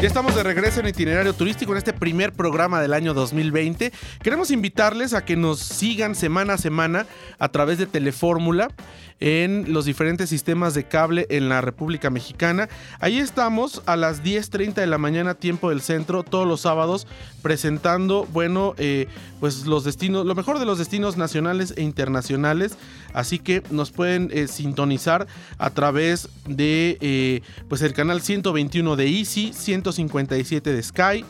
Ya estamos de regreso en itinerario turístico en este primer programa del año 2020. Queremos invitarles a que nos sigan semana a semana a través de Telefórmula en los diferentes sistemas de cable en la República Mexicana. Ahí estamos a las 10.30 de la mañana, tiempo del centro, todos los sábados, presentando, bueno, eh, pues los destinos, lo mejor de los destinos nacionales e internacionales. Así que nos pueden eh, sintonizar a través de eh, pues el canal 121 de Easy, 157 de Sky,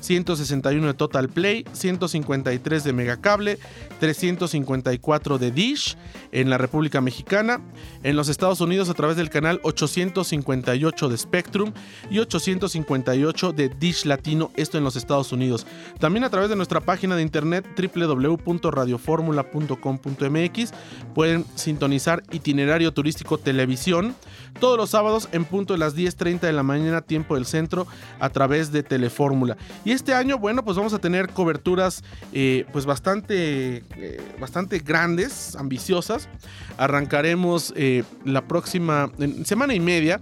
161 de Total Play, 153 de Megacable, 354 de Dish en la República Mexicana, en los Estados Unidos a través del canal 858 de Spectrum y 858 de Dish Latino, esto en los Estados Unidos. También a través de nuestra página de internet www.radioformula.com.mx pueden sintonizar itinerario turístico televisión todos los sábados en punto de las 10.30 de la mañana tiempo del centro a través de Telefórmula. Y este año, bueno, pues vamos a tener coberturas eh, pues bastante, eh, bastante grandes, ambiciosas. Arrancaremos eh, la próxima semana y media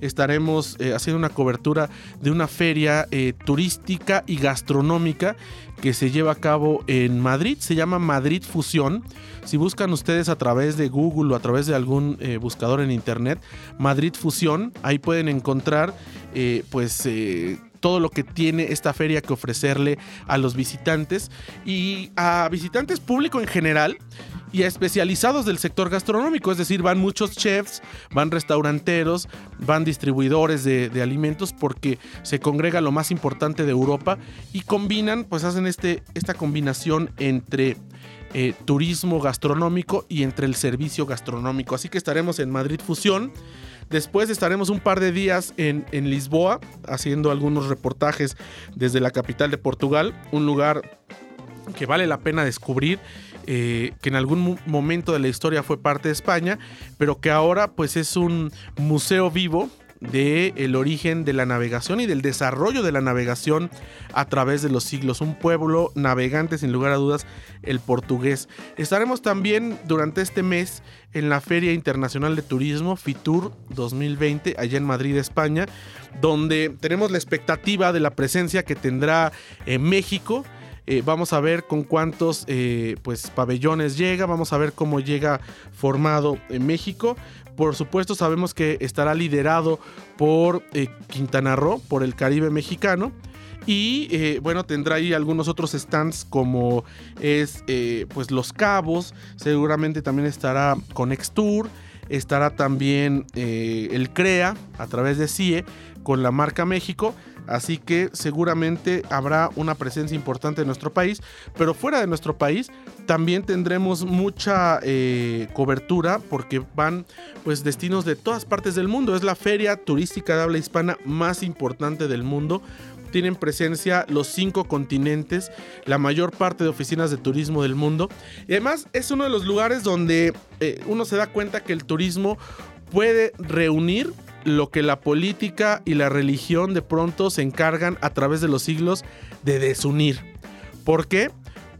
estaremos haciendo una cobertura de una feria turística y gastronómica que se lleva a cabo en Madrid. Se llama Madrid Fusión. Si buscan ustedes a través de Google o a través de algún buscador en internet, Madrid Fusión, ahí pueden encontrar pues todo lo que tiene esta feria que ofrecerle a los visitantes y a visitantes público en general y a especializados del sector gastronómico, es decir, van muchos chefs, van restauranteros, van distribuidores de, alimentos porque se congrega lo más importante de Europa y combinan, pues hacen este, esta combinación entre eh, turismo gastronómico y entre el servicio gastronómico. Así que estaremos en Madrid Fusión Después estaremos un par de días en, Lisboa haciendo algunos reportajes desde la capital de Portugal, un lugar que vale la pena descubrir. Eh, que en algún momento de la historia fue parte de España, pero que ahora pues es un museo vivo del el origen de la navegación y del desarrollo de la navegación a través de los siglos. Un pueblo navegante, sin lugar a dudas, el portugués. Estaremos también durante este mes en la Feria Internacional de Turismo, FITUR 2020, allá en Madrid, España, donde tenemos la expectativa de la presencia que tendrá en México. Eh, vamos a ver con cuántos eh, pues, pabellones llega, vamos a ver cómo llega formado en México. Por supuesto sabemos que estará liderado por eh, Quintana Roo, por el Caribe mexicano. Y bueno, tendrá ahí algunos otros stands como es pues Los Cabos, seguramente también estará Conextour, estará también el CREA a través de CIE con la marca México Así que seguramente habrá una presencia importante en nuestro país, pero fuera de nuestro país también tendremos mucha eh, cobertura porque van pues destinos de todas partes del mundo. Es la feria turística de habla hispana más importante del mundo tienen presencia los cinco continentes, la mayor parte de oficinas de turismo del mundo. Y además es uno de los lugares donde eh, uno se da cuenta que el turismo puede reunir lo que la política y la religión de pronto se encargan a través de los siglos de desunir. ¿Por qué?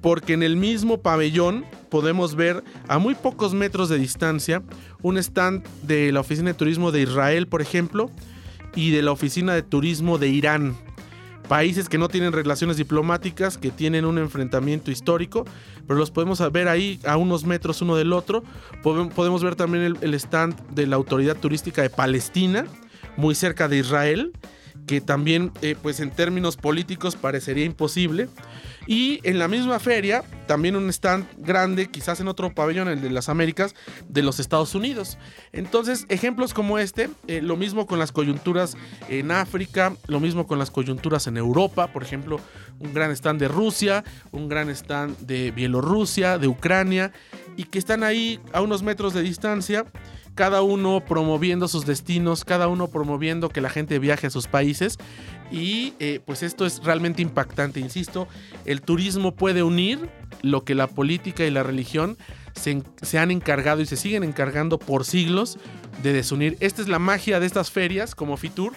Porque en el mismo pabellón podemos ver a muy pocos metros de distancia un stand de la Oficina de Turismo de Israel, por ejemplo, y de la Oficina de Turismo de Irán países que no tienen relaciones diplomáticas, que tienen un enfrentamiento histórico, pero los podemos ver ahí a unos metros uno del otro. Podemos ver también el, stand de la Autoridad Turística de Palestina, muy cerca de Israel, que también, eh, pues en términos políticos parecería imposible. Y en la misma feria, también un stand grande, quizás en otro pabellón, el de las Américas, de los Estados Unidos. Entonces, ejemplos como este, eh, lo mismo con las coyunturas en África, lo mismo con las coyunturas en Europa, por ejemplo, un gran stand de Rusia, un gran stand de Bielorrusia, de Ucrania, y que están ahí a unos metros de distancia cada uno promoviendo sus destinos, cada uno promoviendo que la gente viaje a sus países. Y eh, pues esto es realmente impactante, insisto, el turismo puede unir lo que la política y la religión se, se, han encargado y se siguen encargando por siglos de desunir. Esta es la magia de estas ferias como Fitur,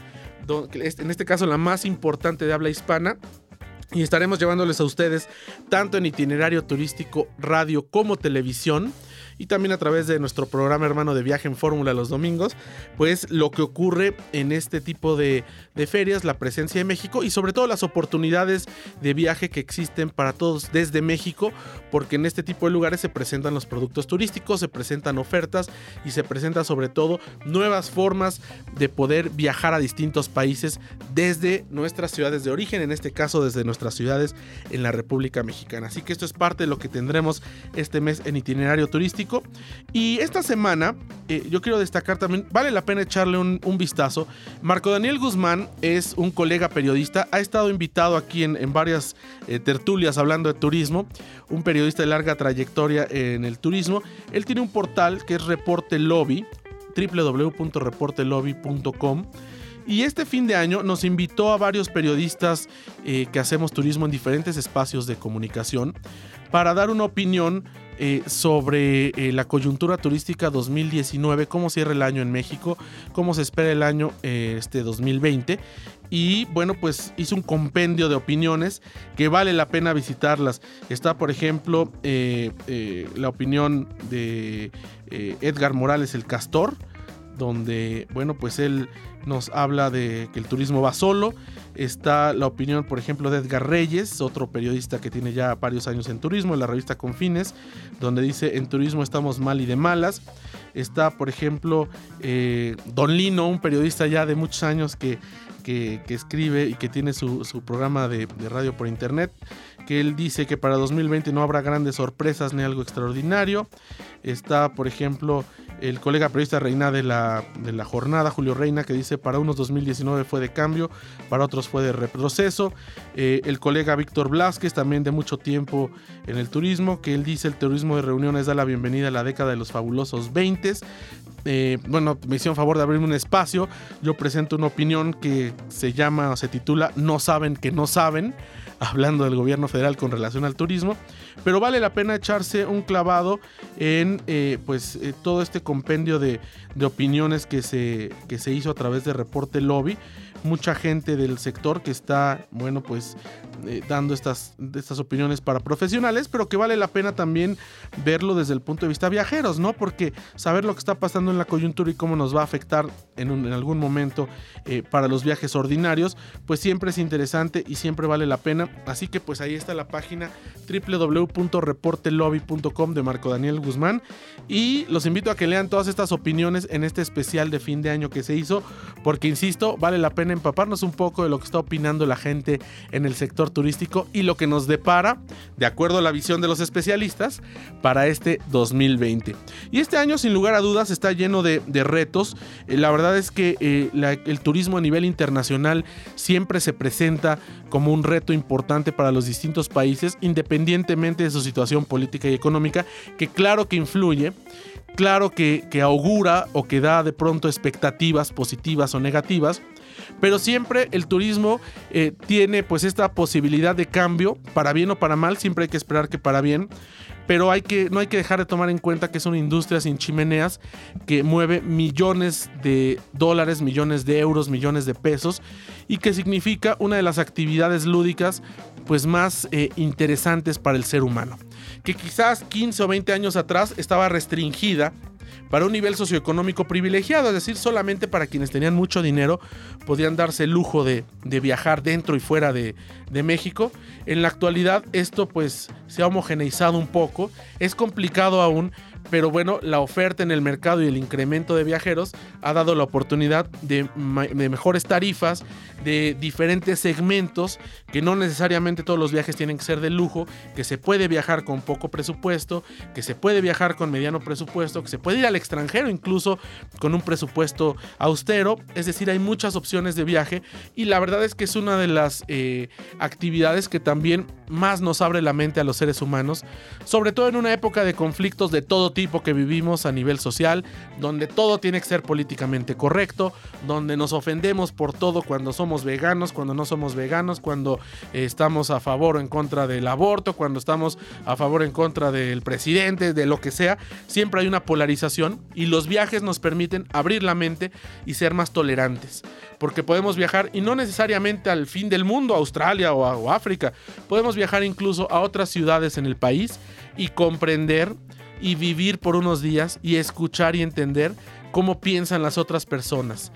en este caso la más importante de habla hispana. Y estaremos llevándoles a ustedes tanto en itinerario turístico, radio como televisión y también a través de nuestro programa hermano de viaje en fórmula los domingos, pues lo que ocurre en este tipo de, ferias, la presencia de México y sobre todo las oportunidades de viaje que existen para todos desde México, porque en este tipo de lugares se presentan los productos turísticos, se presentan ofertas y se presentan sobre todo nuevas formas de poder viajar a distintos países desde nuestras ciudades de origen, en este caso desde nuestras ciudades en la República Mexicana. Así que esto es parte de lo que tendremos este mes en itinerario turístico. Y esta semana eh, yo quiero destacar también, vale la pena echarle un, vistazo. Marco Daniel Guzmán es un colega periodista, ha estado invitado aquí en, varias eh, tertulias hablando de turismo, un periodista de larga trayectoria en el turismo. Él tiene un portal que es Reporte Lobby, www.reportelobby.com. Y este fin de año nos invitó a varios periodistas eh, que hacemos turismo en diferentes espacios de comunicación para dar una opinión eh, sobre eh, la coyuntura turística 2019, cómo cierra el año en México, cómo se espera el año este 2020. Y bueno, pues hizo un compendio de opiniones que vale la pena visitarlas. Está, por ejemplo, la opinión de Edgar Morales, el castor, donde, bueno, pues él nos habla de que el turismo va solo. Está la opinión, por ejemplo, de Edgar Reyes, otro periodista que tiene ya varios años en turismo, en la revista Confines, donde dice, en turismo estamos mal y de malas. Está, por ejemplo, eh, Don Lino, un periodista ya de muchos años que, que, escribe y que tiene su, programa de, de radio por internet, que él dice que para 2020 no habrá grandes sorpresas ni algo extraordinario. Está, por ejemplo, el colega periodista Reina de la, de la jornada, Julio Reina, que dice para unos 2019 fue de cambio, para otros fue de retroceso. Eh, el colega Víctor Blasquez, también de mucho tiempo en el turismo, que él dice el turismo de reuniones da la bienvenida a la década de los fabulosos 20. Eh, bueno, me hicieron favor de abrirme un espacio. Yo presento una opinión que se llama o se titula No saben que no saben hablando del gobierno federal con relación al turismo, pero vale la pena echarse un clavado en eh, pues eh, todo este compendio de, de, opiniones que se, que se hizo a través de Reporte Lobby mucha gente del sector que está, bueno, pues eh, dando estas, estas opiniones para profesionales, pero que vale la pena también verlo desde el punto de vista viajeros, ¿no? Porque saber lo que está pasando en la coyuntura y cómo nos va a afectar en, algún momento eh, para los viajes ordinarios, pues siempre es interesante y siempre vale la pena. Así que pues ahí está la página www.reportelobby.com de Marco Daniel Guzmán y los invito a que lean todas estas opiniones en este especial de fin de año que se hizo, porque insisto, vale la pena empaparnos un poco de lo que está opinando la gente en el sector turístico y lo que nos depara, de acuerdo a la visión de los especialistas, para este 2020. Y este año, sin lugar a dudas, está lleno de, retos. Eh, la verdad es que eh, el turismo a nivel internacional siempre se presenta como un reto importante para los distintos países, independientemente de su situación política y económica, que claro que influye claro que, que, augura o que da de pronto expectativas positivas o negativas, pero siempre el turismo eh, tiene pues esta posibilidad de cambio, para bien o para mal, siempre hay que esperar que para bien, pero hay que, no hay que dejar de tomar en cuenta que es una industria sin chimeneas que mueve millones de dólares, millones de euros, millones de pesos y que significa una de las actividades lúdicas pues más eh, interesantes para el ser humano, que quizás 15 o 20 años atrás estaba restringida para un nivel socioeconómico privilegiado, es decir, solamente para quienes tenían mucho dinero podían darse el lujo de, viajar dentro y fuera de, de, México. En la actualidad esto pues se ha homogeneizado un poco, es complicado aún, pero bueno, la oferta en el mercado y el incremento de viajeros ha dado la oportunidad de, mejores tarifas, de diferentes segmentos, que no necesariamente todos los viajes tienen que ser de lujo, que se puede viajar con poco presupuesto, que se puede viajar con mediano presupuesto, que se puede ir al extranjero incluso con un presupuesto austero, es decir, hay muchas opciones de viaje y la verdad es que es una de las eh, actividades que también más nos abre la mente a los seres humanos, sobre todo en una época de conflictos de todo tipo que vivimos a nivel social, donde todo tiene que ser políticamente correcto, donde nos ofendemos por todo cuando somos veganos, cuando no somos veganos, cuando eh, estamos a favor o en contra del aborto, cuando estamos a favor o en contra del presidente, de lo que sea, siempre hay una polarización y los viajes nos permiten abrir la mente y ser más tolerantes, porque podemos viajar y no necesariamente al fin del mundo, Australia o África, podemos viajar incluso a otras ciudades en el país y comprender y vivir por unos días y escuchar y entender cómo piensan las otras personas.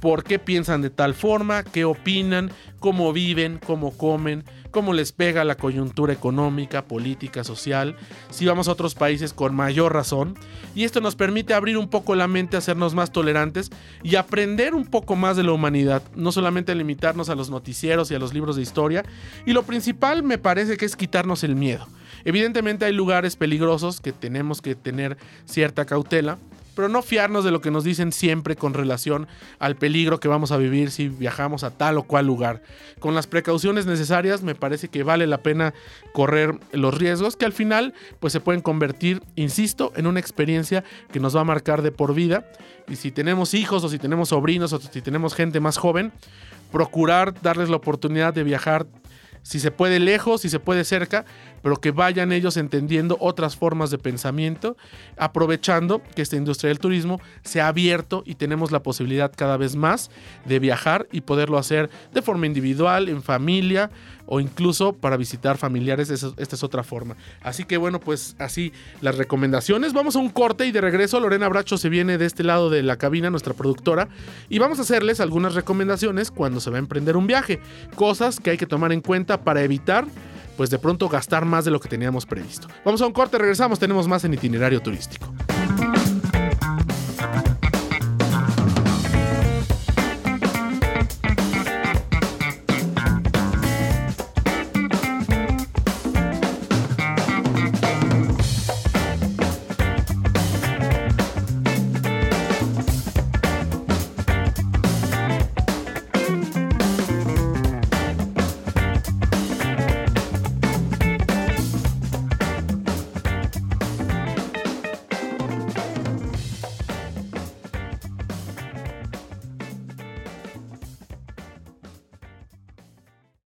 ¿Por qué piensan de tal forma? ¿Qué opinan? ¿Cómo viven? ¿Cómo comen? ¿Cómo les pega la coyuntura económica, política, social? Si vamos a otros países con mayor razón. Y esto nos permite abrir un poco la mente, hacernos más tolerantes y aprender un poco más de la humanidad. No solamente limitarnos a los noticieros y a los libros de historia. Y lo principal me parece que es quitarnos el miedo. Evidentemente hay lugares peligrosos que tenemos que tener cierta cautela pero no fiarnos de lo que nos dicen siempre con relación al peligro que vamos a vivir si viajamos a tal o cual lugar. Con las precauciones necesarias me parece que vale la pena correr los riesgos que al final pues se pueden convertir, insisto, en una experiencia que nos va a marcar de por vida. Y si tenemos hijos o si tenemos sobrinos o si tenemos gente más joven, procurar darles la oportunidad de viajar si se puede lejos, si se puede cerca, pero que vayan ellos entendiendo otras formas de pensamiento, aprovechando que esta industria del turismo se ha abierto y tenemos la posibilidad cada vez más de viajar y poderlo hacer de forma individual, en familia o incluso para visitar familiares. Esta es otra forma. Así que bueno, pues así las recomendaciones. Vamos a un corte y de regreso Lorena Bracho se viene de este lado de la cabina, nuestra productora, y vamos a hacerles algunas recomendaciones cuando se va a emprender un viaje. Cosas que hay que tomar en para evitar pues de pronto gastar más de lo que teníamos previsto. Vamos a un corte, regresamos, tenemos más en itinerario turístico.